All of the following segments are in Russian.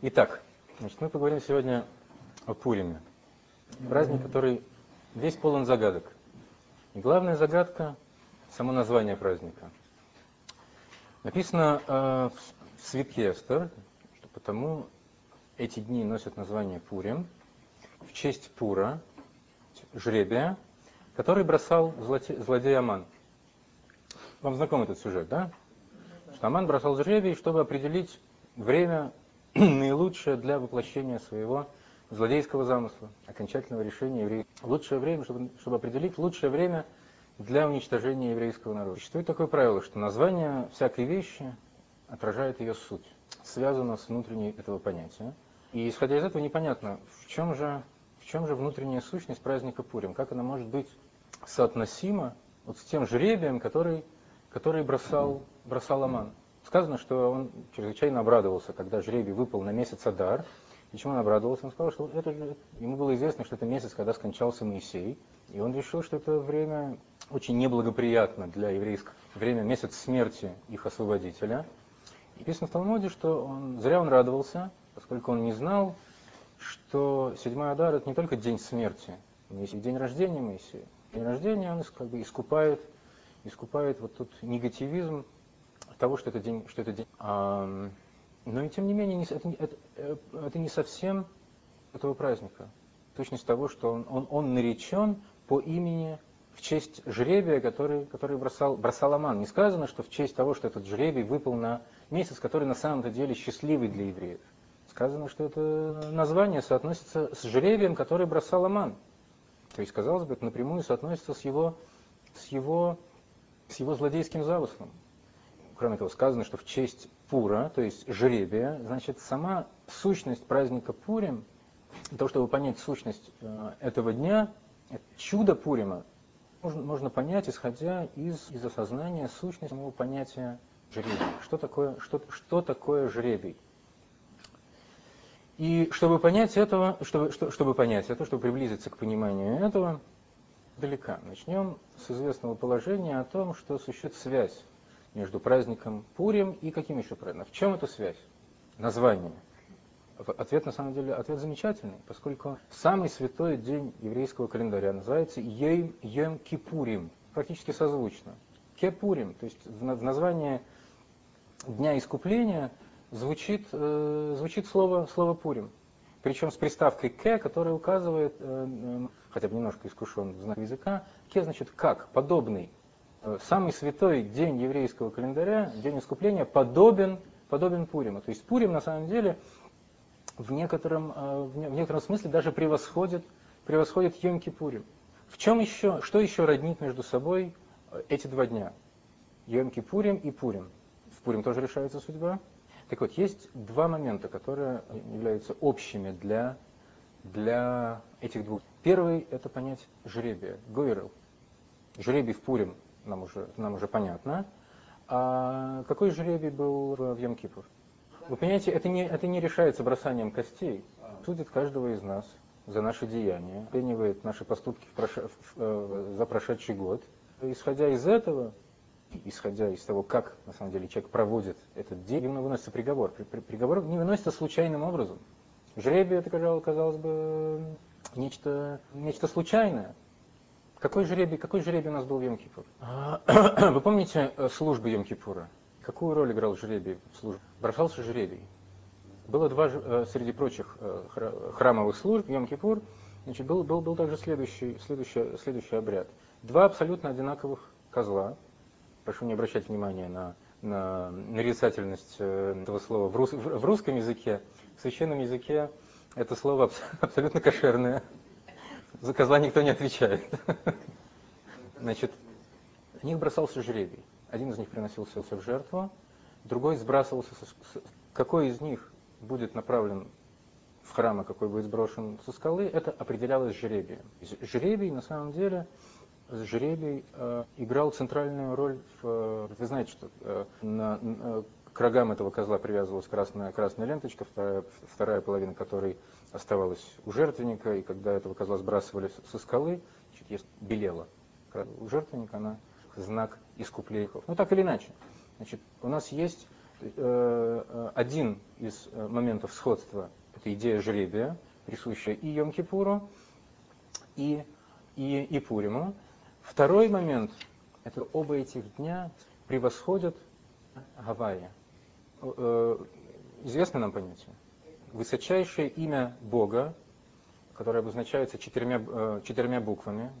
Итак, значит, мы поговорим сегодня о Пуриме. Праздник, который весь полон загадок. И главная загадка – само название праздника. Написано э, в свитке Эстер, что потому эти дни носят название Пурим, в честь Пура, жребия, который бросал злодей Аман. Вам знаком этот сюжет, да? Что Аман бросал жребий, чтобы определить время наилучшее для воплощения своего злодейского замысла, окончательного решения евреев. Лучшее время, чтобы, чтобы определить лучшее время для уничтожения еврейского народа. Существует такое правило, что название всякой вещи отражает ее суть, связано с внутренней этого понятия. И исходя из этого непонятно, в чем же, в чем же внутренняя сущность праздника Пурим, как она может быть соотносима вот с тем жребием, который, который бросал, бросал Аман. Сказано, что он чрезвычайно обрадовался, когда жребий выпал на месяц Адар. Почему он обрадовался? Он сказал, что это, ему было известно, что это месяц, когда скончался Моисей. И он решил, что это время очень неблагоприятно для еврейского. Время месяц смерти их освободителя. И написано в Талмуде, что он, зря он радовался, поскольку он не знал, что седьмой Адар это не только день смерти, но и день рождения Моисея. День рождения он как бы искупает, искупает вот тот негативизм того, что это день, что это день. А, но и тем не менее, это, это, это не совсем этого праздника. Точность того, что он, он, он наречен по имени в честь жребия, который, который бросал, бросал Аман. Не сказано, что в честь того, что этот жребий выпал на месяц, который на самом-то деле счастливый для евреев. Сказано, что это название соотносится с жребием, который бросал Аман. То есть, казалось бы, это напрямую соотносится с его, с его, с его злодейским замыслом кроме того, сказано, что в честь Пура, то есть жребия, значит, сама сущность праздника Пурим, для того, чтобы понять сущность э, этого дня, чудо Пурима, можно, можно понять, исходя из, из осознания сущности самого понятия жребий. Что такое, что, что такое жребий? И чтобы понять этого, чтобы, чтобы понять это, чтобы приблизиться к пониманию этого, далека. Начнем с известного положения о том, что существует связь между праздником Пурим и каким еще праздником? В чем эта связь? Название. Ответ на самом деле ответ замечательный, поскольку самый святой день еврейского календаря называется Йем, Йем Кипурим, практически созвучно. Кепурим, то есть в названии Дня Искупления звучит, э, звучит слово, слово Пурим. Причем с приставкой «ке», которая указывает, э, хотя бы немножко искушен в знак языка, «ке» значит «как», «подобный», самый святой день еврейского календаря, день искупления, подобен, подобен Пуриму. То есть Пурим на самом деле в некотором, э, в некотором смысле даже превосходит, превосходит Йом-Кипурим. В чем еще, что еще роднит между собой э, эти два дня? Йом-Кипурим и Пурим. В Пурим тоже решается судьба. Так вот, есть два момента, которые являются общими для, для этих двух. Первый – это понять жребия, гойрел. Жребий в Пурим нам уже, нам уже понятно. А какой жребий был в Йом-Кипур? Вы понимаете, это не, это не решается бросанием костей. Судит каждого из нас за наши деяния, оценивает наши поступки в прош... в, э, за прошедший год. Исходя из этого, исходя из того, как на самом деле человек проводит этот день, ему выносится приговор. При, при, приговор не выносится случайным образом. Жребие это, казалось бы, нечто, нечто случайное. Какой жребий, какой жребий у нас был в Йом-Кипур? А, вы помните э, службы Йом-Кипура? Какую роль играл жребий в службе? Бросался жребий. Было два, э, среди прочих э, храмовых служб, Йом-Кипур, значит, был, был, был также следующий, следующий, следующий обряд. Два абсолютно одинаковых козла. Прошу не обращать внимания на, на нарицательность этого слова. В, рус, в русском языке, в священном языке это слово абсолютно кошерное. За козла никто не отвечает. Значит, в них бросался жребий. Один из них приносился в жертву, другой сбрасывался. С... Какой из них будет направлен в храм, а какой будет сброшен со скалы, это определялось жребием. Жребий, на самом деле, жребий э, играл центральную роль в... Вы знаете, что э, на, э, к рогам этого козла привязывалась красная, красная ленточка, вторая, вторая половина которой оставалась у жертвенника, и когда этого козла сбрасывали со скалы, значит, белела. У жертвенника она знак искупления. Ну так или иначе, значит, у нас есть э, один из моментов сходства – это идея жребия, присущая и Йом-Кипуру, и, и, и Пуриму. Второй момент – это оба этих дня превосходят Гавайи. Известно нам понятие? Высочайшее имя Бога, которое обозначается четырьмя, четырьмя буквами,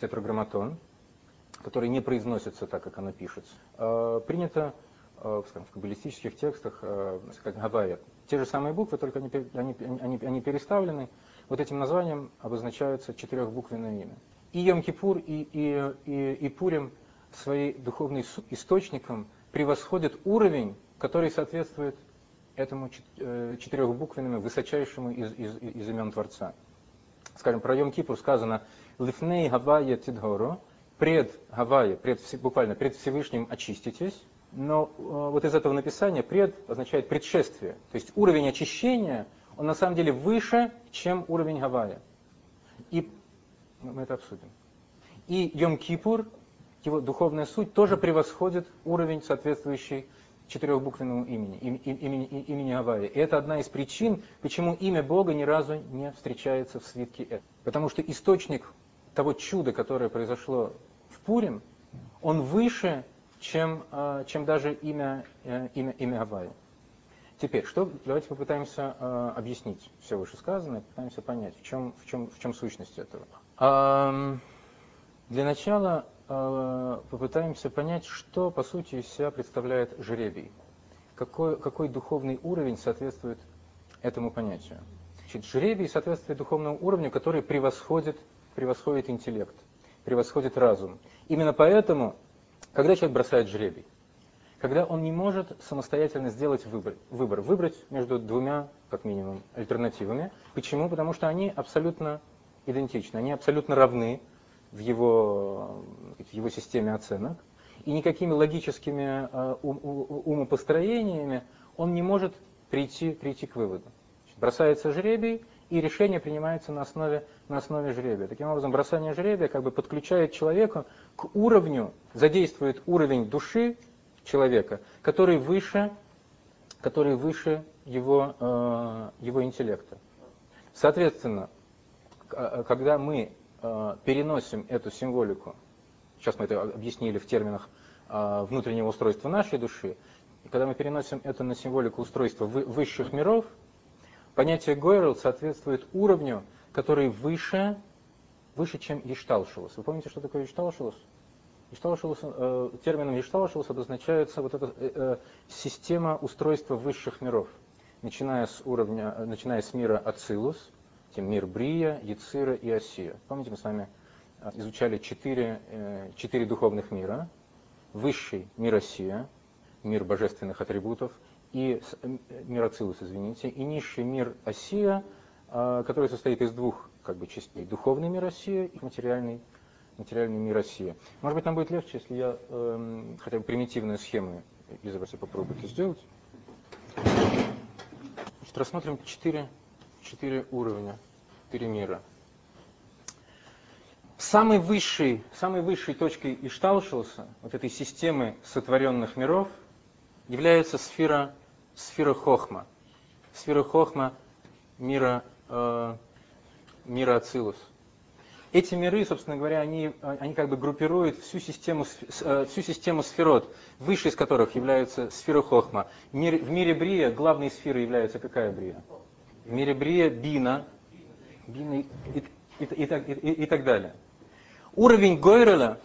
тетраграмматон, который не произносится так, как оно пишется, принято скажем, в каббалистических текстах, как Гавайя. Те же самые буквы, только они, они, они, они переставлены. Вот этим названием обозначаются четырехбуквенное имя. И Йом-Кипур, и, и, и, и Пурим своей духовной источником превосходят уровень, который соответствует этому э, четырехбуквенному высочайшему из, из, из имен Творца. Скажем, про Йом-Кипур сказано «Лифней Гавайя Тидгору», пред Гавайя, пред, буквально пред Всевышним очиститесь, но э, вот из этого написания пред означает предшествие. То есть уровень очищения, он на самом деле выше, чем уровень Гавайя. И мы это обсудим. И Йом-Кипур, его духовная суть, тоже превосходит уровень, соответствующий четырехбуквенному имени, имени, имени Гавайя. И это одна из причин, почему имя Бога ни разу не встречается в свитке Эд. Потому что источник того чуда, которое произошло в Пурим, он выше, чем, а, чем даже имя, э, имя, имя Гавайи. Теперь, что, давайте попытаемся э, объяснить все вышесказанное, попытаемся понять, в чем, в чем, в чем сущность этого. Для начала попытаемся понять, что по сути из себя представляет жребий. Какой, какой духовный уровень соответствует этому понятию. Значит, жребий соответствует духовному уровню, который превосходит, превосходит интеллект, превосходит разум. Именно поэтому, когда человек бросает жребий, когда он не может самостоятельно сделать выбор, выбор, выбрать между двумя, как минимум, альтернативами. Почему? Потому что они абсолютно идентичны, они абсолютно равны в его, в его системе оценок, и никакими логическими э, умопостроениями он не может прийти, прийти к выводу. Бросается жребий, и решение принимается на основе, на основе жребия. Таким образом, бросание жребия как бы подключает человека к уровню, задействует уровень души, человека, который выше, который выше его, э, его интеллекта. Соответственно, э, когда мы переносим эту символику, сейчас мы это объяснили в терминах внутреннего устройства нашей души, и когда мы переносим это на символику устройства высших миров, понятие Гойрл соответствует уровню, который выше, выше чем Ишталшилус. Вы помните, что такое Ишталшилус? Гешталшилус, э, термином Гешталшилус обозначается вот эта э, э, система устройства высших миров, начиная с уровня, э, начиная с мира Ацилус, тем мир Брия, Яцира и Осия. Помните, мы с вами э, изучали четыре, э, четыре духовных мира. Высший мир Осия, мир божественных атрибутов, и мир Ацилус, извините, и низший мир Осия, который состоит из двух как бы, частей. Духовный мир Осия и материальный материальный мир России. Может быть, нам будет легче, если я э, хотя бы примитивную схему изобразить, попробую это сделать. Значит, рассмотрим четыре, четыре уровня, четыре мира. Самой высшей, самой высшей точкой Ишталшилса, вот этой системы сотворенных миров, является сфера, сфера Хохма. Сфера Хохма мира, э, мира Ацилус – эти миры, собственно говоря, они, они как бы группируют всю систему, э, всю систему сферот, высшей из которых является сфера Хохма. В мире, в мире Брия главной сферой является какая Брия? В мире Брия Бина, Бина и, и, и, и, и, так далее. Уровень Гойреля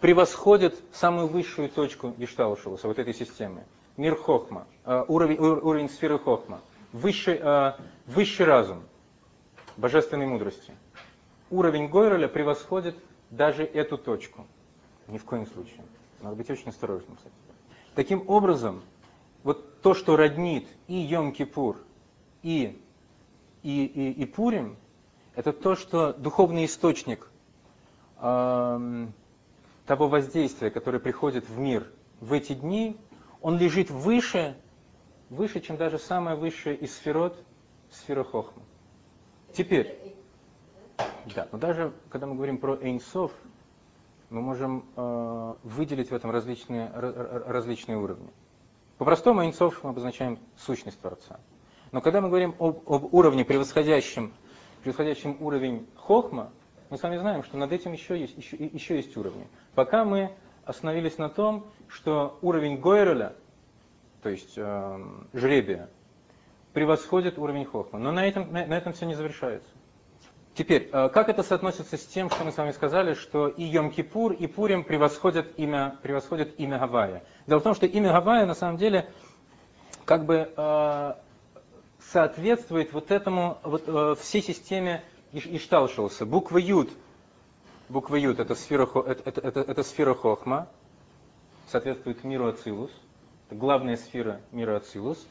превосходит самую высшую точку Гештаушелуса, вот этой системы. Мир Хохма, э, уровень, уровень сферы Хохма, высший, э, высший разум, божественной мудрости – уровень Гойреля превосходит даже эту точку. Ни в коем случае. Надо быть очень осторожным с этим. Таким образом, вот то, что роднит и Йом-Кипур, и, и, и, и Пурим, это то, что духовный источник э, того воздействия, которое приходит в мир в эти дни, он лежит выше, выше, чем даже самая высшая из сферот, сфера Хохма. Теперь, да, но даже когда мы говорим про Эйнсов, мы можем э, выделить в этом различные, различные уровни. По-простому Инцов мы обозначаем сущность Творца. Но когда мы говорим об, об уровне, превосходящем, превосходящем уровень Хохма, мы с вами знаем, что над этим еще есть, еще, еще есть уровни. Пока мы остановились на том, что уровень Гойреля, то есть э, жребия, превосходит уровень Хохма. Но на этом, на, на этом все не завершается. Теперь, э, как это соотносится с тем, что мы с вами сказали, что и Йом-Кипур, и Пурим превосходят имя, превосходят имя Гавайя? Дело в том, что имя Гавайя на самом деле как бы э, соответствует вот этому, вот, э, всей системе Ишталшилса. Буква Юд, буква Юд это сфера, это, это, это, это сфера Хохма, соответствует миру Ацилус, это главная сфера мира Ацилус.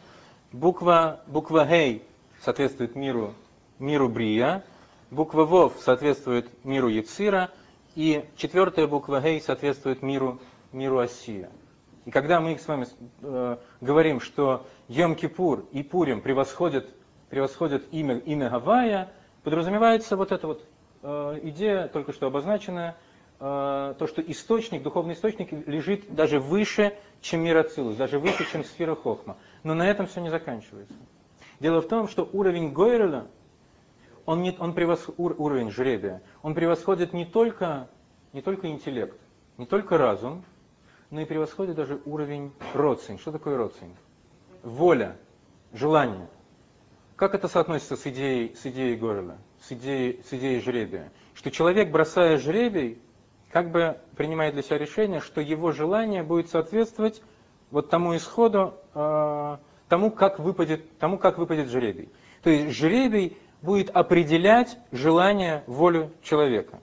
Буква, буква Гей соответствует миру, миру Брия. Буква Вов соответствует миру Яцира. И четвертая буква Гей соответствует миру, миру Осия. И когда мы с вами э, говорим, что Йом-Кипур и Пурим превосходят, превосходят имя, имя Гавайя, подразумевается вот эта вот э, идея, только что обозначенная, э, то, что источник, духовный источник лежит даже выше, чем мир Ацилус, даже выше, чем сфера Хохма. Но на этом все не заканчивается. Дело в том, что уровень Гойреля, он, не, он превос, уровень жребия, он превосходит не только, не только интеллект, не только разум, но и превосходит даже уровень родственник. Что такое родственник? Воля, желание. Как это соотносится с идеей, с идеей Гойреля, с идеей, с идеей жребия? Что человек, бросая жребий, как бы принимает для себя решение, что его желание будет соответствовать вот тому исходу, э, тому, как выпадет, тому, как выпадет жребий. То есть жребий будет определять желание, волю человека.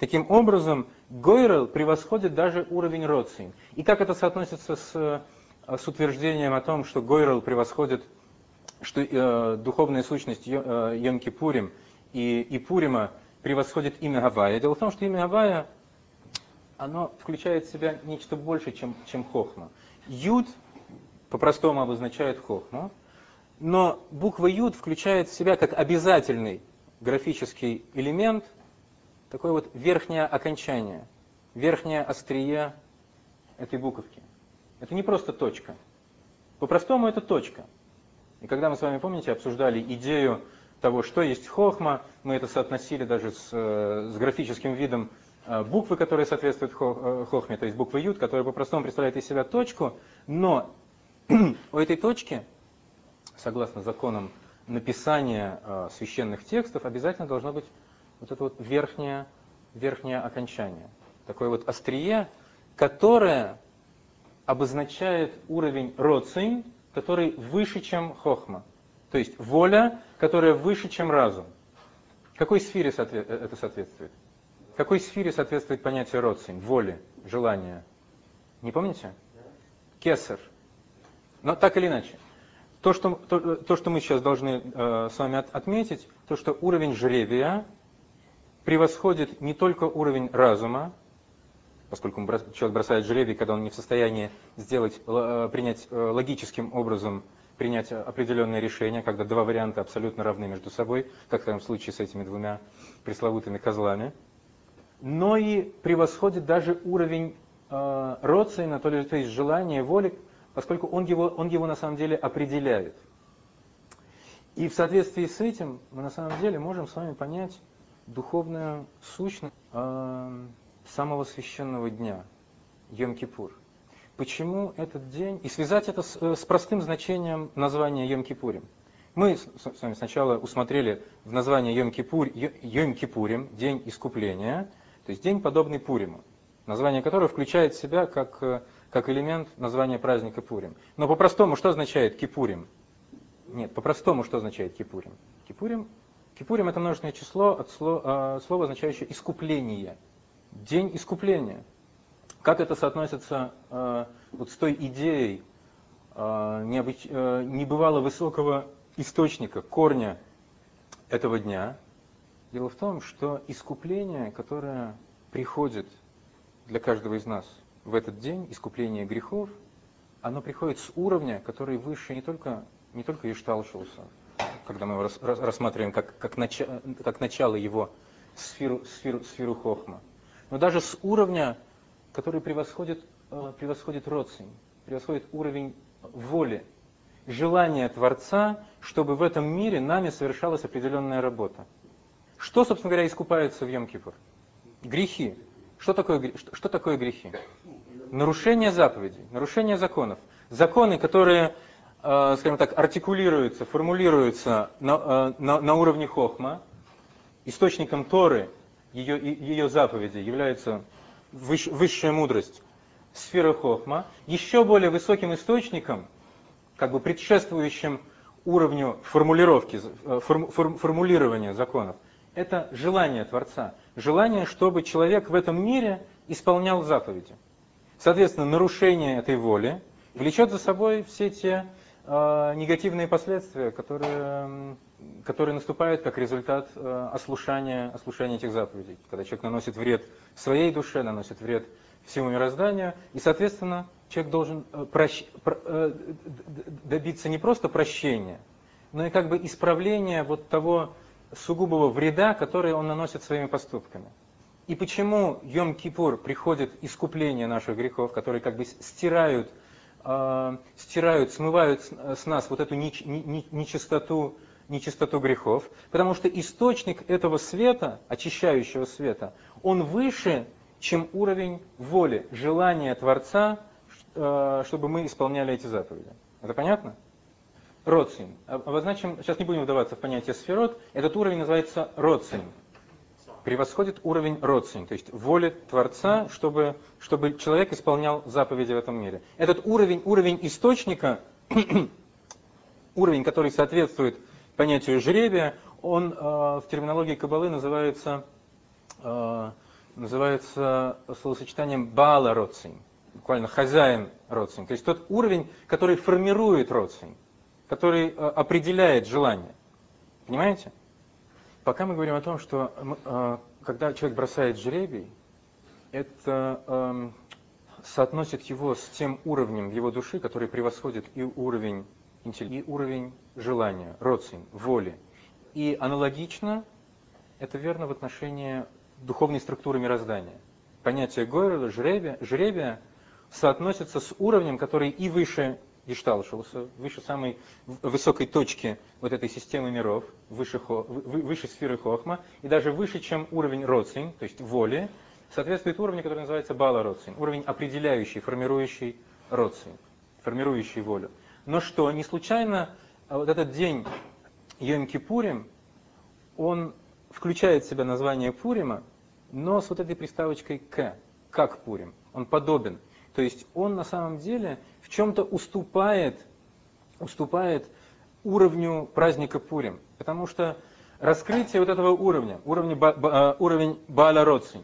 Таким образом, Гойрел превосходит даже уровень Роцин. И как это соотносится с, с утверждением о том, что Гойрел превосходит, что э, духовная сущность э, Йом-Кипурим и, и Пурима превосходит имя Гавая? Дело в том, что имя Гавая, оно включает в себя нечто больше, чем, чем Хохма. Юд по-простому обозначает хохму, но буква Юд включает в себя как обязательный графический элемент такое вот верхнее окончание, верхнее острие этой буковки. Это не просто точка. По-простому это точка. И когда мы с вами, помните, обсуждали идею того, что есть хохма, мы это соотносили даже с, э, с графическим видом Э, буквы, которые соответствуют э, хохме, то есть буквы ют, которая по-простому представляет из себя точку, но у этой точки, согласно законам написания священных текстов, обязательно должно быть вот это вот верхнее, верхнее окончание. Такое вот острие, которое обозначает уровень роцин, который выше, чем хохма. То есть воля, которая выше, чем разум. Какой сфере это соответствует? Какой сфере соответствует понятие родствен, воли, желания? Не помните? Кесар. Но так или иначе. То, что, то, то, что мы сейчас должны э, с вами от, отметить, то, что уровень жребия превосходит не только уровень разума, поскольку человек бросает жребий, когда он не в состоянии сделать, э, принять э, логическим образом принять определенное решение, когда два варианта абсолютно равны между собой, как в этом случае с этими двумя пресловутыми козлами – но и превосходит даже уровень э, родственна, то, то есть желания, воли, поскольку он его, он его на самом деле определяет. И в соответствии с этим мы на самом деле можем с вами понять духовную сущность э, самого священного дня, Йом-Кипур. Почему этот день, и связать это с, э, с простым значением названия Йом-Кипурим – мы с вами сначала усмотрели в названии Йом-Кипур, Йом-Кипурим, день искупления, то есть день, подобный Пуриму, название которого включает в себя как, э, как элемент названия праздника Пурим. Но по-простому, что означает Кипурим? Нет, по-простому, что означает Кипурим? Кипурим, Кипурим это множественное число от э, слова, означающее искупление. День искупления. Как это соотносится э, вот с той идеей э, необыч, э, небывало высокого источника, корня этого дня, Дело в том, что искупление, которое приходит для каждого из нас в этот день, искупление грехов, оно приходит с уровня, который выше не только, не только Ишталшуса, когда мы его рассматриваем как, как, начало, как начало его сферу, сферу, сферу Хохма, но даже с уровня, который превосходит, э, превосходит родственник, превосходит уровень воли, желания Творца, чтобы в этом мире нами совершалась определенная работа. Что, собственно говоря, искупается в Йом-Кипур? Грехи. Что такое, что, что такое грехи? Нарушение заповедей, нарушение законов. Законы, которые, э, скажем так, артикулируются, формулируются на, э, на, на уровне хохма, источником Торы, ее, ее заповеди является выш, высшая мудрость, сфера хохма. Еще более высоким источником, как бы предшествующим уровню формулировки, э, форм, форм, формулирования законов, это желание Творца. Желание, чтобы человек в этом мире исполнял заповеди. Соответственно, нарушение этой воли влечет за собой все те негативные последствия, которые, которые наступают как результат э, ослушания, ослушания этих заповедей. Когда человек наносит вред своей душе, наносит вред всему мирозданию, и, соответственно, человек должен э, прощ, про, э, добиться не просто прощения, но и как бы исправления вот того сугубого вреда, который он наносит своими поступками. И почему Йом-Кипур приходит искупление наших грехов, которые как бы стирают, э, стирают смывают с, нас вот эту неч, не, нечистоту, нечистоту грехов? Потому что источник этого света, очищающего света, он выше, чем уровень воли, желания Творца, э, чтобы мы исполняли эти заповеди. Это понятно? Родсин. Обозначим, сейчас не будем вдаваться в понятие сферот, этот уровень называется родсин. Превосходит уровень родсин, то есть воли Творца, чтобы, чтобы человек исполнял заповеди в этом мире. Этот уровень, уровень источника, уровень, который соответствует понятию жребия, он э, в терминологии Кабалы называется, э, называется словосочетанием Баала Родсин, буквально хозяин Родсин. То есть тот уровень, который формирует Родсин который э, определяет желание. Понимаете? Пока мы говорим о том, что э, когда человек бросает жребий, это эм, соотносит его с тем уровнем его души, который превосходит и уровень и уровень желания, родствен, воли. И аналогично это верно в отношении духовной структуры мироздания. Понятие Гойрела, жребия, жребия соотносится с уровнем, который и выше Гешталшуса, выше самой высокой точки вот этой системы миров, выше, выше сферы Хохма, и даже выше, чем уровень Роцин, то есть воли, соответствует уровню, который называется Бала Роцин, уровень определяющий, формирующий Роцин, формирующий волю. Но что, не случайно а вот этот день Йом-Кипурим, он включает в себя название Пурима, но с вот этой приставочкой «к», как Пурим. Он подобен. То есть он на самом деле в чем-то уступает, уступает уровню праздника Пурим. Потому что раскрытие вот этого уровня, уровня, ба, уровень Бааля Роцин,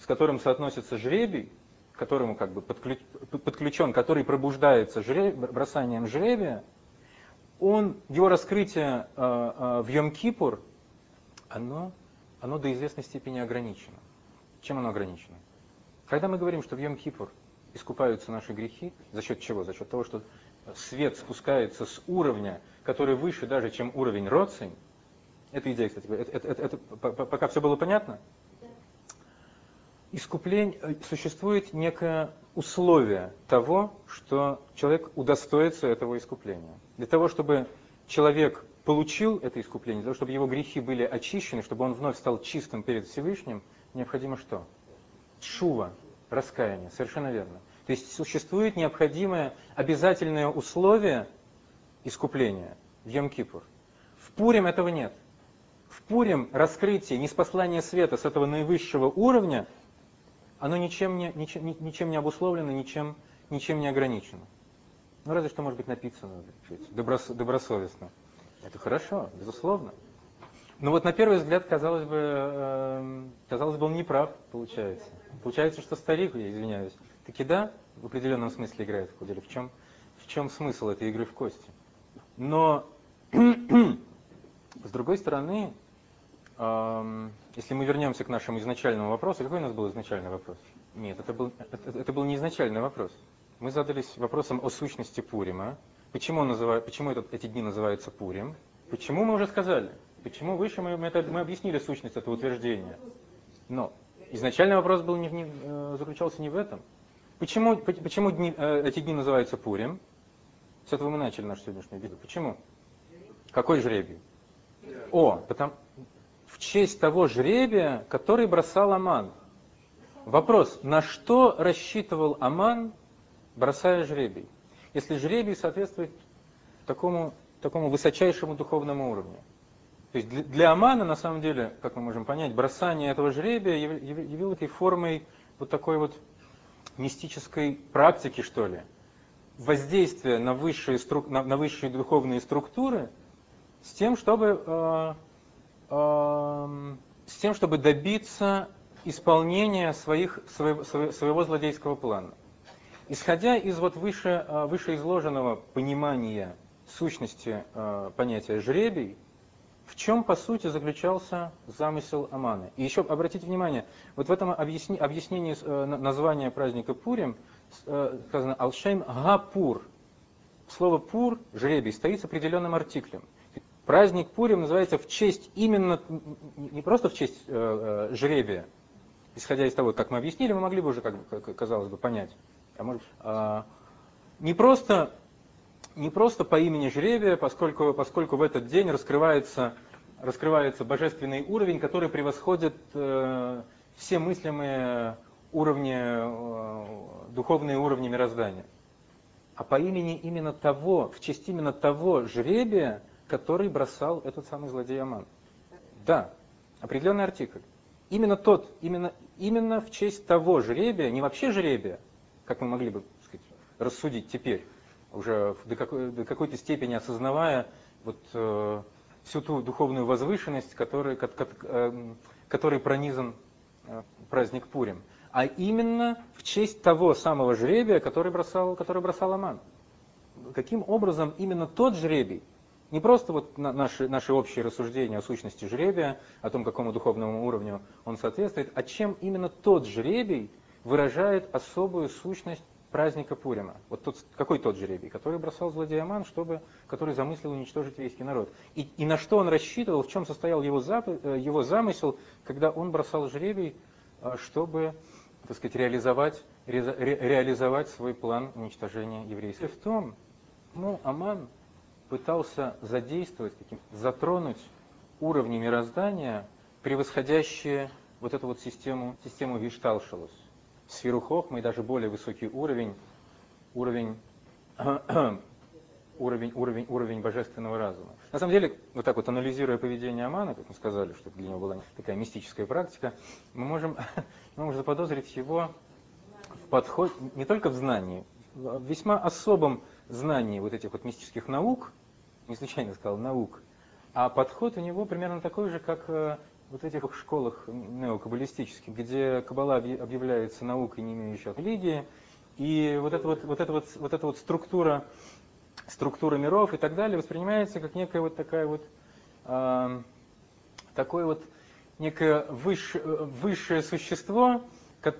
с которым соотносится жребий, к которому как бы подключ, подключен, который пробуждается жреб, бросанием жребия, он, его раскрытие э, э, в Йом-Кипур, оно, оно до известной степени ограничено. Чем оно ограничено? Когда мы говорим, что в Йом-Кипур искупаются наши грехи. За счет чего? За счет того, что свет спускается с уровня, который выше даже, чем уровень родствен. Это идея, кстати. Это, это, это, это, пока все было понятно? Искупление, э, существует некое условие того, что человек удостоится этого искупления. Для того, чтобы человек получил это искупление, для того, чтобы его грехи были очищены, чтобы он вновь стал чистым перед Всевышним, необходимо что? Шува, раскаяние. Совершенно верно. То есть существует необходимое обязательное условие искупления в Йом-Кипур. В Пурим этого нет. В Пурим раскрытие, неспослание света с этого наивысшего уровня, оно ничем не, ничем, ничем не обусловлено, ничем, ничем не ограничено. Ну, разве что, может быть, напиться надо, доброс, добросовестно. Это хорошо, безусловно. Но вот на первый взгляд, казалось бы, э, казалось бы, он не прав, получается. Получается, что старик, я извиняюсь, таки да, в определенном смысле играет в деле. В чем, в чем смысл этой игры в кости? Но, с другой стороны, э, если мы вернемся к нашему изначальному вопросу, какой у нас был изначальный вопрос? Нет, это был, это, это был не изначальный вопрос. Мы задались вопросом о сущности Пурима. Почему, он называет, почему этот, эти дни называются Пурим? Почему мы уже сказали? Почему выше мы, мы, это, мы объяснили сущность этого утверждения. Но изначальный вопрос был не, не, э, заключался не в этом. Почему, почему дни, э, эти дни называются Пурим? С этого мы начали нашу сегодняшнюю беседу. Почему? Какой жребий? О, потому, в честь того жребия, который бросал Аман. Вопрос, на что рассчитывал Аман, бросая жребий? Если жребий соответствует такому, такому высочайшему духовному уровню. То есть для, Амана, на самом деле, как мы можем понять, бросание этого жребия явилось формой вот такой вот мистической практики, что ли, воздействия на высшие, на, на высшие духовные структуры с тем, чтобы э, э, с тем, чтобы добиться исполнения своих, своего, своего злодейского плана. Исходя из вот выше, э, вышеизложенного понимания сущности э, понятия жребий, в чем, по сути, заключался замысел Аманы. И еще обратите внимание, вот в этом объясни, объяснении э, названия праздника Пурим э, сказано «Алшейм Гапур». Слово «пур», жребий, стоит с определенным артиклем. Праздник Пурим называется в честь именно, не просто в честь э, э, жребия, исходя из того, как мы объяснили, мы могли бы уже, как, казалось бы, понять. А может, э, не просто не просто по имени жребия, поскольку, поскольку в этот день раскрывается, раскрывается божественный уровень, который превосходит э, все мыслимые уровни, э, духовные уровни мироздания. А по имени именно того, в честь именно того жребия, который бросал этот самый злодей Аман. Да, определенный артикль. Именно тот, именно, именно в честь того жребия, не вообще жребия, как мы могли бы сказать, рассудить теперь, уже до, какой, до какой-то степени осознавая вот, э, всю ту духовную возвышенность, которой, ко, ко, э, которой пронизан э, праздник Пурим. А именно в честь того самого жребия, который бросал, который бросал Аман. Каким образом именно тот жребий, не просто вот наши, наши общие рассуждения о сущности жребия, о том, какому духовному уровню он соответствует, а чем именно тот жребий выражает особую сущность праздника Пурима. Вот тот, какой тот жребий? Который бросал злодей Аман, чтобы, который замыслил уничтожить еврейский народ. И, и на что он рассчитывал, в чем состоял его, зап, э, его замысел, когда он бросал жребий, э, чтобы так сказать, реализовать, ре, реализовать свой план уничтожения еврейских. В том, ну, Аман пытался задействовать, затронуть уровни мироздания, превосходящие вот эту вот систему, систему Вишталшалус сферу Хохмы и даже более высокий уровень, уровень, уровень, уровень, уровень божественного разума. На самом деле, вот так вот анализируя поведение Амана, как мы сказали, что для него была такая мистическая практика, мы можем, мы можем заподозрить его в подход не только в знании, в весьма особом знании вот этих вот мистических наук, не случайно сказал наук, а подход у него примерно такой же, как э, вот этих школах неокаббалистических, где каббала объявляется наукой, не имеющей религии, и вот эта вот, вот, эта вот, вот эта вот структура, структура миров и так далее воспринимается как некая вот такая вот, э, такое вот некое выше, высшее существо,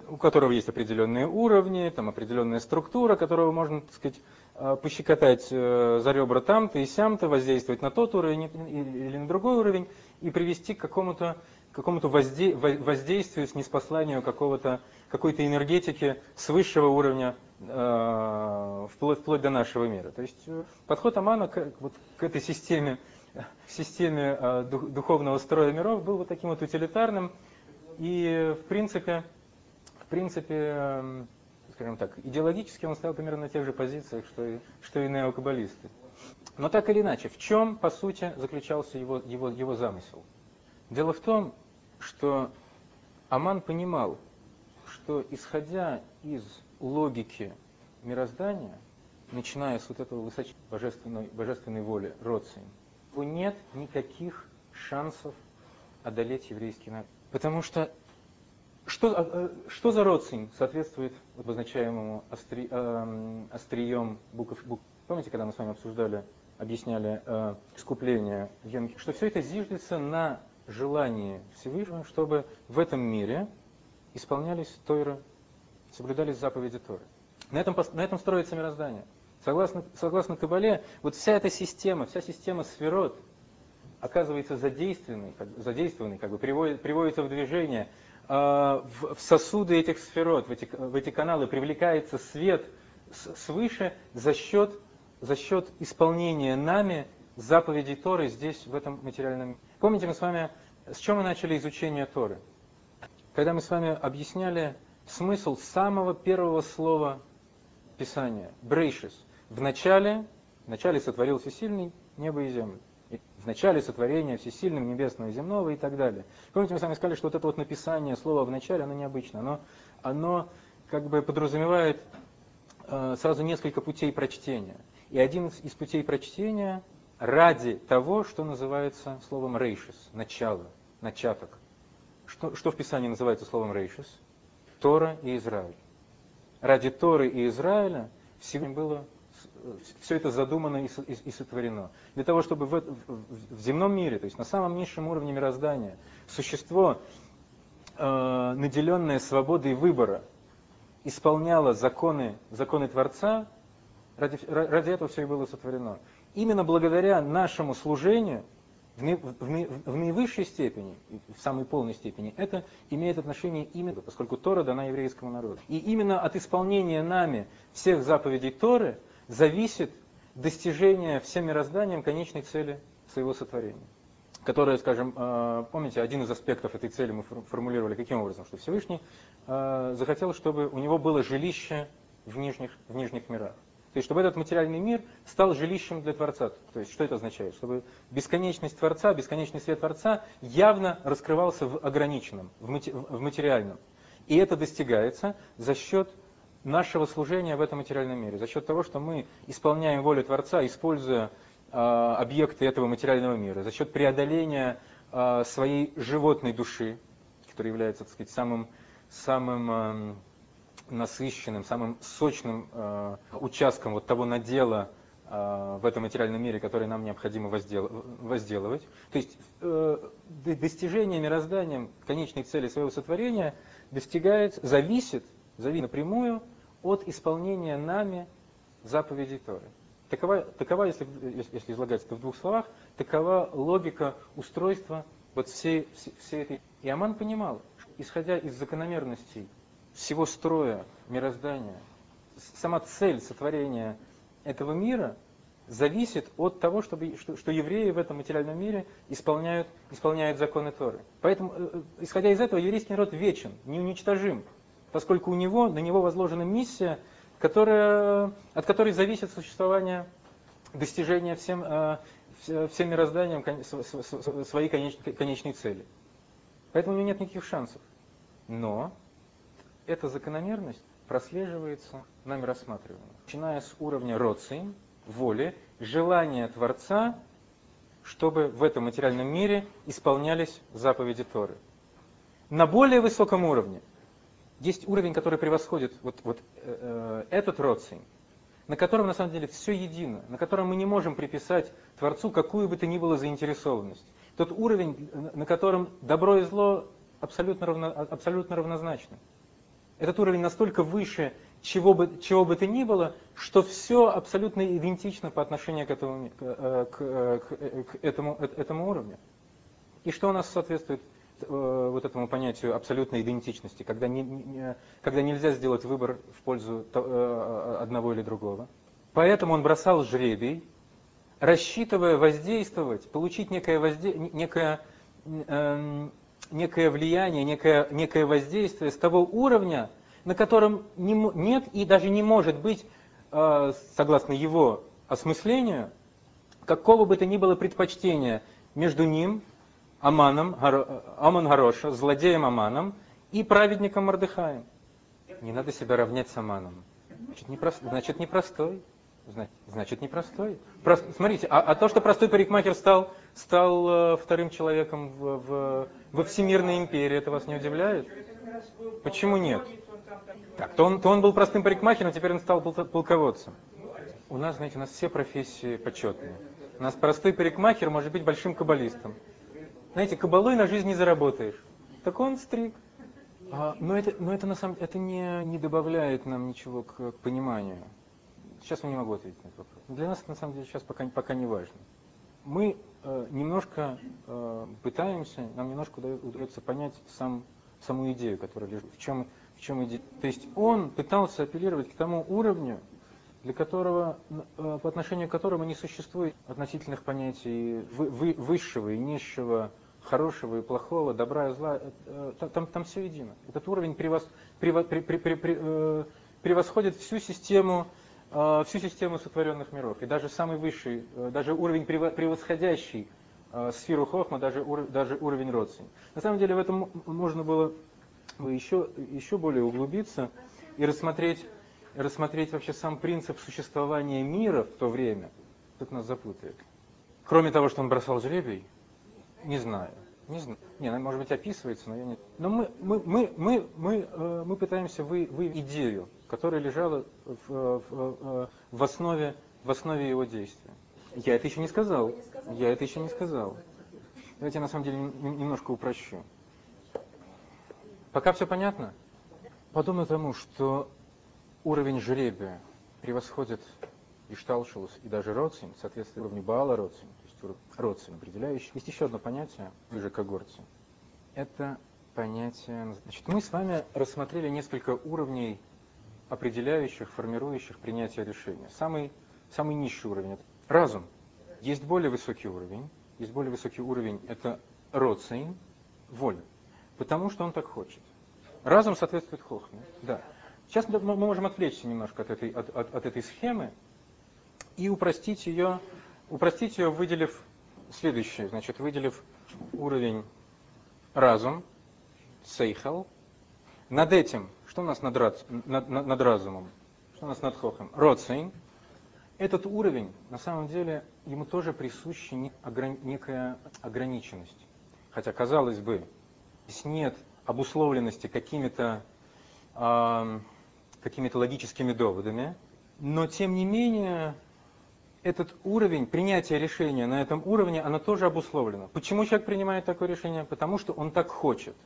у которого есть определенные уровни, там определенная структура, которого можно, так сказать, а, пощекотать э, за ребра там-то и сям-то, воздействовать на тот уровень или на другой уровень и привести к какому-то какому-то возде, воздействию, с неспосланию какого-то, какой-то энергетики с высшего уровня э, вплоть, вплоть до нашего мира. То есть э, подход Амана к, вот, к этой системе, системе э, духовного строя миров был вот таким вот утилитарным и в принципе, в принципе э, скажем так, идеологически он стоял примерно на тех же позициях, что и, что и неокаббалисты. Но так или иначе, в чем, по сути, заключался его, его, его замысел? Дело в том, что Аман понимал, что исходя из логики мироздания, начиная с вот этого высочайшей божественной, божественной воли Роцин, нет никаких шансов одолеть еврейский народ. Потому что что, а, э, что за родствен соответствует обозначаемому остри, э, острием букв, букв? Помните, когда мы с вами обсуждали, объясняли э, искупление в что все это зиждется на желании Всевышнего, чтобы в этом мире исполнялись Тойры, соблюдались заповеди Торы. На этом, на этом строится мироздание. Согласно, согласно Кабале, вот вся эта система, вся система сферот оказывается задействованной, как, задействованной, как бы приводит, приводится в движение – а, в сосуды этих сферот, в эти, в эти каналы привлекается свет свыше за счет, за счет исполнения нами заповедей Торы здесь, в этом материальном Помните, мы с вами, с чем мы начали изучение Торы? Когда мы с вами объясняли смысл самого первого слова Писания, брейшис. В начале, в начале сотворил всесильный небо и землю. В начале сотворения всесильным небесного и земного и так далее. Помните, мы с вами сказали, что вот это вот написание слова в начале, оно необычно. Оно, оно как бы подразумевает э, сразу несколько путей прочтения. И один из путей прочтения ради того, что называется словом рейшис, начало, начаток. Что, что в Писании называется словом рейшис? Тора и Израиль. Ради Торы и Израиля всего было все это задумано и, и, и сотворено. Для того, чтобы в, в, в земном мире, то есть на самом низшем уровне мироздания, существо, э, наделенное свободой выбора, исполняло законы, законы Творца, ради, ради этого все и было сотворено. Именно благодаря нашему служению в, в, в наивысшей степени, в самой полной степени, это имеет отношение именно, поскольку Тора дана еврейскому народу. И именно от исполнения нами всех заповедей Торы зависит достижение всем мирозданием конечной цели своего сотворения. Которая, скажем, э, помните, один из аспектов этой цели мы формулировали каким образом? Что Всевышний э, захотел, чтобы у него было жилище в нижних, в нижних мирах. То есть, чтобы этот материальный мир стал жилищем для Творца. То есть, что это означает? Чтобы бесконечность Творца, бесконечный свет Творца явно раскрывался в ограниченном, в материальном. И это достигается за счет нашего служения в этом материальном мире, за счет того, что мы исполняем волю Творца, используя э, объекты этого материального мира, за счет преодоления э, своей животной души, которая является, так сказать, самым, самым насыщенным, самым сочным э, участком вот того надела э, в этом материальном мире, который нам необходимо воздел, возделывать. То есть э, достижение мирозданием конечной цели своего сотворения достигает, зависит, зависит напрямую от исполнения нами заповедей Торы. Такова, такова если, если излагать это в двух словах, такова логика устройства вот всей, всей этой... И Аман понимал, исходя из закономерностей всего строя мироздания, сама цель сотворения этого мира зависит от того, чтобы, что, что евреи в этом материальном мире исполняют, исполняют законы Торы. Поэтому, э, э, исходя из этого, еврейский народ вечен, неуничтожим, поскольку у него, на него возложена миссия, которая, от которой зависит существование, достижения всем, э, всем мирозданием своей конечной, конечной цели. Поэтому у него нет никаких шансов. Но эта закономерность прослеживается нами рассматриваем, начиная с уровня роцин, воли, желания Творца, чтобы в этом материальном мире исполнялись заповеди Торы. На более высоком уровне есть уровень, который превосходит вот, вот э, э этот роцин, на котором на самом деле все едино, на котором мы не можем приписать Творцу какую бы то ни было заинтересованность. Тот уровень, на котором добро и зло абсолютно, равно, абсолютно равнозначны. Этот уровень настолько выше чего бы, чего бы то ни было, что все абсолютно идентично по отношению к этому, к, э, к, э, к этому, этому уровню. И что у нас соответствует э, вот этому понятию абсолютной идентичности, когда, не, не, когда нельзя сделать выбор в пользу одного или другого. Поэтому он бросал жребий, рассчитывая воздействовать, получить некое, возде... некое эм, некое влияние, некое, некое воздействие с того уровня, на котором не, нет и даже не может быть, э, согласно его осмыслению, какого бы то ни было предпочтения между ним, Аманом, Аман Хароша, злодеем Аманом и праведником Мордыхаем. Не надо себя равнять с Аманом. Значит, непрост, значит непростой. Значит, непростой. Прост, смотрите, а, а то, что простой парикмахер стал, стал э, вторым человеком в, в, во Всемирной империи, это вас не удивляет? Почему нет? Так, то он, то он был простым парикмахером, теперь он стал полководцем. У нас, знаете, у нас все профессии почетные. У нас простой парикмахер может быть большим каббалистом. Знаете, кабалой на жизнь не заработаешь. Так он стриг. А, но это, но это на самом это не, не добавляет нам ничего к, к пониманию. Сейчас я не могу ответить на этот вопрос. Для нас это на самом деле сейчас пока, пока не важно. Мы э, немножко э, пытаемся, нам немножко удается понять сам, саму идею, которая лежит. В чем, в чем идея. То есть он пытался апеллировать к тому уровню, для которого, э, по отношению к которому не существует относительных понятий высшего и низшего, хорошего и плохого, добра и зла, э, там, там все едино. Этот уровень превос, превос, превосходит всю систему, всю систему сотворенных миров. И даже самый высший, даже уровень превосходящий сферу Хохма, даже, даже уровень родственников. На самом деле в этом можно было еще, еще более углубиться и рассмотреть рассмотреть вообще сам принцип существования мира в то время, тут нас запутает. Кроме того, что он бросал жребий, не знаю. Не знаю. Не, может быть, описывается, но я не... Но мы, мы, мы, мы, мы, э, мы пытаемся вы, вы идею, которая лежала в, в, в, основе, в основе его действия. Я это еще не сказал. Я это еще не сказал. Давайте я на самом деле немножко упрощу. Пока все понятно? Подобно тому, что уровень жребия превосходит и Шталшулус, и даже Роцин, соответственно, уровню Баала Роцин, то есть Роцин определяющий. Есть еще одно понятие, ближе к когорте. Это понятие... Значит, мы с вами рассмотрели несколько уровней, определяющих, формирующих принятие решения. Самый, самый низший уровень – разум. Есть более высокий уровень. Есть более высокий уровень – это Роцин, воля. Потому что он так хочет. Разум соответствует хохме. Да. Сейчас мы можем отвлечься немножко от этой, от, от, от этой схемы и упростить ее, упростить ее, выделив следующее, значит, выделив уровень разум, сейхал. Над этим, что у нас над, над, над разумом? Что у нас над хохом? Роцейн. Этот уровень, на самом деле, ему тоже присуща некая ограниченность. Хотя, казалось бы, здесь нет обусловленности какими-то э, какими-то логическими доводами, но тем не менее этот уровень принятия решения на этом уровне, оно тоже обусловлено. Почему человек принимает такое решение? Потому что он так хочет.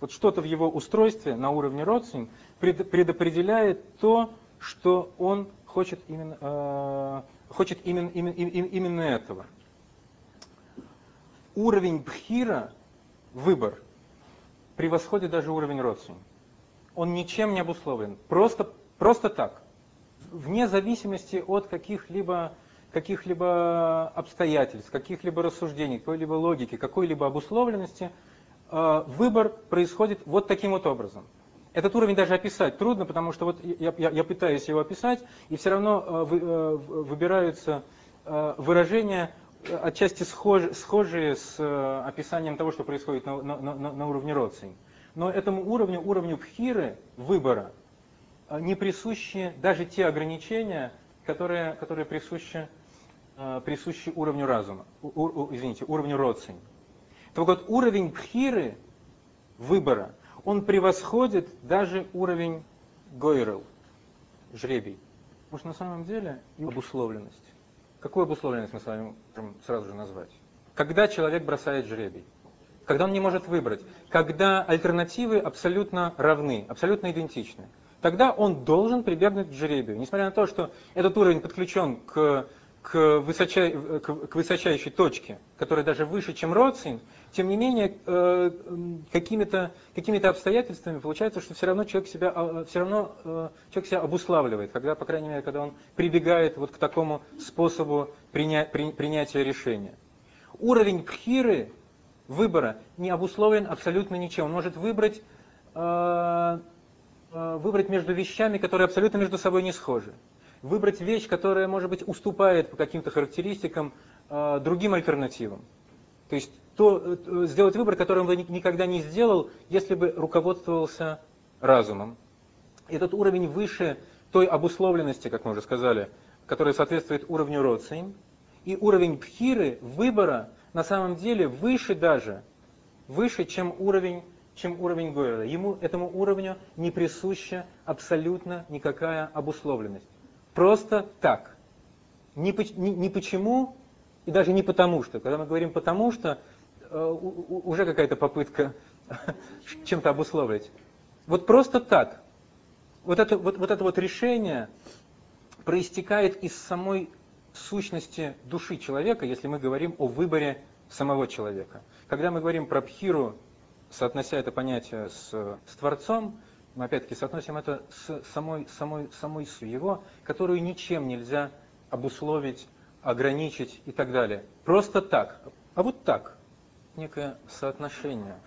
Вот что-то в его устройстве на уровне родственник предопределяет то, что он хочет именно, э, хочет именно, именно, именно этого. Уровень бхира, выбор, превосходит даже уровень родственника он ничем не обусловлен. Просто, просто так. Вне зависимости от каких-либо каких-либо обстоятельств, каких-либо рассуждений, какой-либо логики, какой-либо обусловленности, выбор происходит вот таким вот образом. Этот уровень даже описать трудно, потому что вот я, я, я пытаюсь его описать, и все равно э, вы, э, выбираются выражения отчасти схожие, схожие с описанием того, что происходит на, на, на, уровне родственников но этому уровню, уровню пхиры, выбора, не присущи даже те ограничения, которые, которые присущи, присущи уровню разума, у, у, извините, уровню родствен. Так вот, уровень пхиры, выбора, он превосходит даже уровень гойрел, жребий. Потому что на самом деле и обусловленность. Какую обусловленность мы с вами можем сразу же назвать? Когда человек бросает жребий – когда он не может выбрать, когда альтернативы абсолютно равны, абсолютно идентичны. Тогда он должен прибегнуть к жребию. Несмотря на то, что этот уровень подключен к, к, высочай, к, высочайшей точке, которая даже выше, чем Роцин, тем не менее, э, какими-то какими обстоятельствами получается, что все равно человек себя, э, все равно, э, человек себя обуславливает, когда, по крайней мере, когда он прибегает вот к такому способу приня, при, принятия решения. Уровень пхиры выбора не обусловлен абсолютно ничем. Он может выбрать, э, выбрать между вещами, которые абсолютно между собой не схожи. Выбрать вещь, которая, может быть, уступает по каким-то характеристикам э, другим альтернативам. То есть то, сделать выбор, который он бы никогда не сделал, если бы руководствовался разумом. Этот уровень выше той обусловленности, как мы уже сказали, которая соответствует уровню Роцин, и уровень пхиры, выбора, на самом деле выше даже, выше, чем уровень, чем уровень Гойера. Ему, этому уровню не присуща абсолютно никакая обусловленность. Просто так. Не, не, не почему и даже не потому что. Когда мы говорим потому что, э, уже какая-то попытка чем-то обусловить. Вот просто так. Вот это вот, вот это вот решение проистекает из самой сущности души человека, если мы говорим о выборе самого человека. Когда мы говорим про пхиру, соотнося это понятие с, с Творцом, мы опять-таки соотносим это с самой, самой, самой сутью его, которую ничем нельзя обусловить, ограничить и так далее. Просто так. А вот так. Некое соотношение.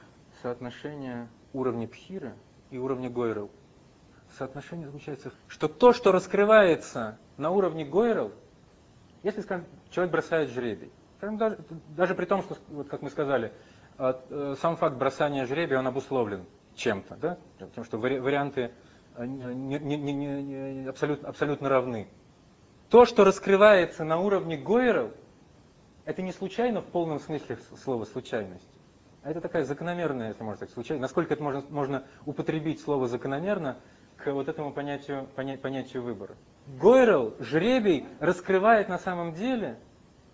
Соотношение уровня Пхира и уровня Гойрел. Соотношение заключается в что то, что раскрывается на уровне Гойрел, если, скажем, человек бросает жребий, даже, даже при том, что, вот как мы сказали, э, сам факт бросания жребия, он обусловлен чем-то, да? потому что варианты э, не, не, не, абсолютно, абсолютно равны. То, что раскрывается на уровне Гойеров, это не случайно в полном смысле слова случайность. А это такая закономерная, если можно сказать, случайность. Насколько это можно, можно употребить слово закономерно к вот этому понятию, понятию выбора. Гойрел, жребий, раскрывает на самом деле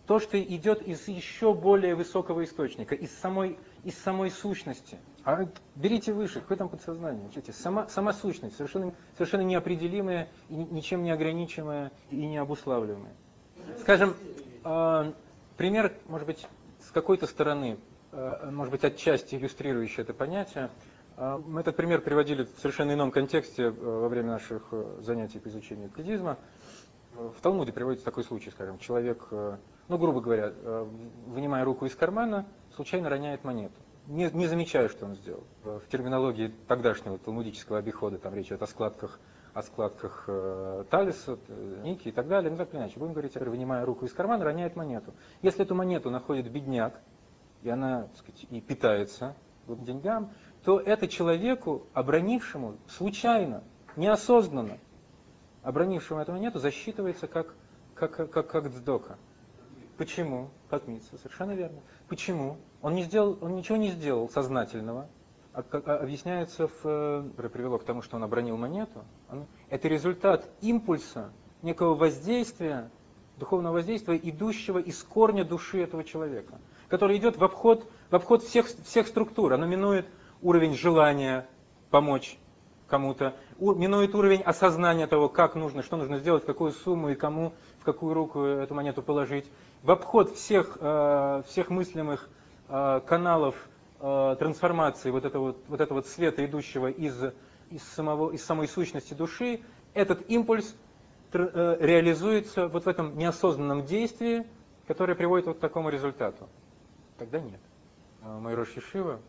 то, что идет из еще более высокого источника, из самой, из самой сущности. А берите выше, какое там подсознание? Видите, сама, сама сущность, совершенно, совершенно неопределимая, и ничем не ограничиваемая и не обуславливаемая. Скажем, э, пример, может быть, с какой-то стороны, э, может быть, отчасти иллюстрирующий это понятие. Э, мы этот пример приводили в совершенно ином контексте э, во время наших э, занятий по изучению кредизма. В Талмуде приводится такой случай, скажем, человек, э, ну, грубо говоря, э, вынимая руку из кармана, случайно роняет монету не, не замечаю, что он сделал. В терминологии тогдашнего талмудического обихода там речь идет о складках, о складках э, талиса, э, ники и так далее. Ну так или иначе, будем говорить, вынимая руку из кармана, роняет монету. Если эту монету находит бедняк, и она так сказать, и питается деньгам, то это человеку, обронившему случайно, неосознанно, обронившему эту монету, засчитывается как, как, как, как дздока. Почему? Как Митца, совершенно верно. Почему? Он, не сделал, он ничего не сделал сознательного. А, а, объясняется, в, э, привело к тому, что он обронил монету. Он, это результат импульса, некого воздействия, духовного воздействия, идущего из корня души этого человека, который идет в обход, в обход всех, всех структур. Оно минует уровень желания помочь кому-то, минует уровень осознания того, как нужно, что нужно сделать, какую сумму и кому, в какую руку эту монету положить в обход всех, э, всех мыслимых э, каналов э, трансформации вот этого вот, этого света, идущего из, из, самого, из самой сущности души, этот импульс реализуется вот в этом неосознанном действии, которое приводит вот к такому результату. Тогда нет. Мой Рош Ешива,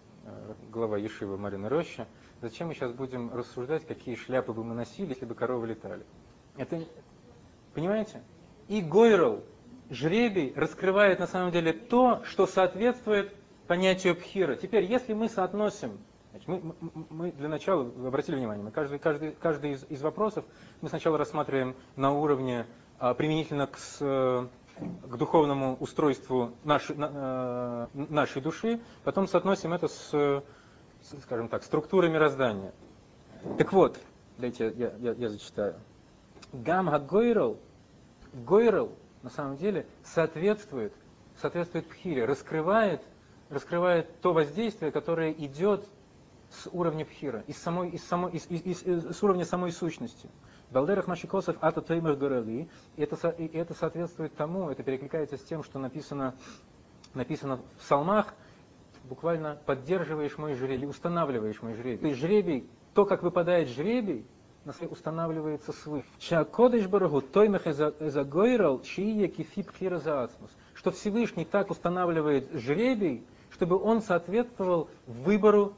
глава Ешива Марина Роща, зачем мы сейчас будем рассуждать, какие шляпы бы мы носили, если бы коровы летали? Это, понимаете? И Гойрл, жребий раскрывает на самом деле то, что соответствует понятию пхира. Теперь, если мы соотносим, значит, мы, мы для начала, обратили внимание, мы каждый, каждый, каждый из, из вопросов мы сначала рассматриваем на уровне а, применительно к, с, к духовному устройству нашей, на, нашей души, потом соотносим это с, скажем так, структурой мироздания. Так вот, дайте я, я, я зачитаю. Гам Гойрл, Гойрл на самом деле соответствует, соответствует пхире, раскрывает, раскрывает то воздействие, которое идет с уровня пхира, из, самой, из, самой, из, из, из, с уровня самой сущности. Балдерах Машикосов Ата Теймер Горели, и это, и это соответствует тому, это перекликается с тем, что написано, написано в псалмах, буквально поддерживаешь мой жребий, устанавливаешь мой жребий. Есть жребий, то, как выпадает жребий, устанавливается свыше. Шакодыш Барагу, тоймех эзагойрал, чие кифип хирозаацмус. Что Всевышний так устанавливает жребий, чтобы он соответствовал выбору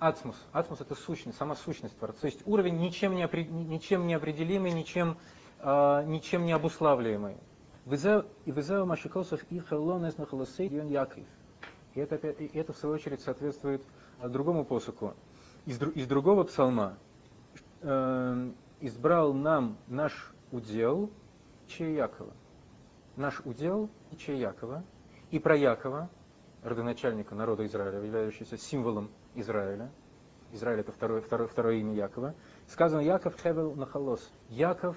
ацмус. Ацмус это сущность, сама сущность Творца. То есть уровень ничем не, ничем не определимый, ничем, э, ничем не обуславливаемый. И вызывал Машикосов и Хеллонес Нахаласей Яков. И это, и это в свою очередь соответствует другому посоку. Из, из другого псалма, э, избрал нам наш удел Якова. Наш удел Якова и про Якова, родоначальника народа Израиля, являющегося символом Израиля. Израиль это второе, второе, второе имя Якова. Сказано Яков Хевел Нахалос. Яков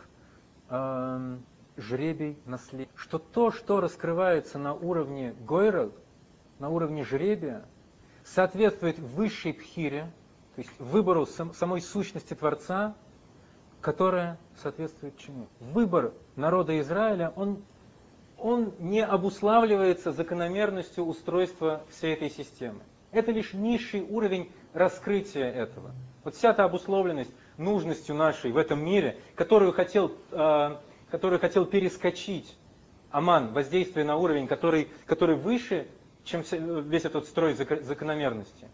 э, жребий наслед. Что то, что раскрывается на уровне Гойра, на уровне жребия, соответствует высшей пхире, то есть выбору сам, самой сущности Творца, которая соответствует чему? Выбор народа Израиля, он, он не обуславливается закономерностью устройства всей этой системы. Это лишь низший уровень раскрытия этого. Вот вся та обусловленность нужностью нашей в этом мире, которую хотел, э, которую хотел перескочить Аман, воздействие на уровень, который, который выше, чем весь этот строй закономерности.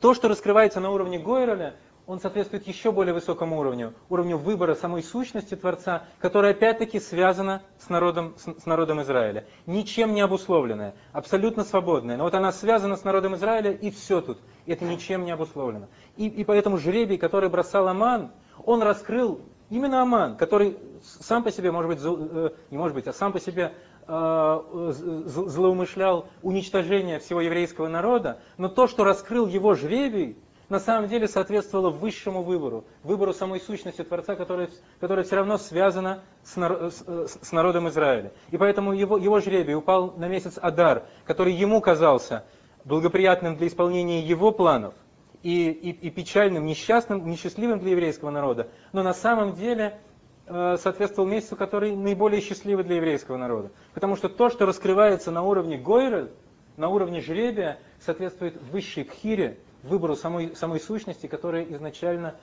То, что раскрывается на уровне Гойреля, он соответствует еще более высокому уровню, уровню выбора самой сущности Творца, которая опять-таки связана с народом, с, с народом Израиля. Ничем не обусловленная, абсолютно свободная. Но вот она связана с народом Израиля, и все тут. Это ничем не обусловлено. И, и поэтому жребий, который бросал Аман, он раскрыл именно Аман, который сам по себе, может быть, э, не может быть, а сам по себе э, злоумышлял уничтожение всего еврейского народа, но то, что раскрыл его жребий, на самом деле соответствовало высшему выбору, выбору самой сущности Творца, которая, которая все равно связана с, нар, с, с народом Израиля. И поэтому его, его жребий упал на месяц Адар, который ему казался благоприятным для исполнения его планов и, и, и печальным, несчастным, несчастливым для еврейского народа, но на самом деле э, соответствовал месяцу, который наиболее счастливый для еврейского народа. Потому что то, что раскрывается на уровне Гойра, на уровне жребия, соответствует высшей пхире, выбору самой, самой сущности, которая изначально,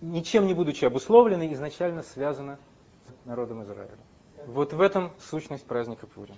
ничем не будучи обусловленной, изначально связана с народом Израиля. Вот в этом сущность праздника Пурим.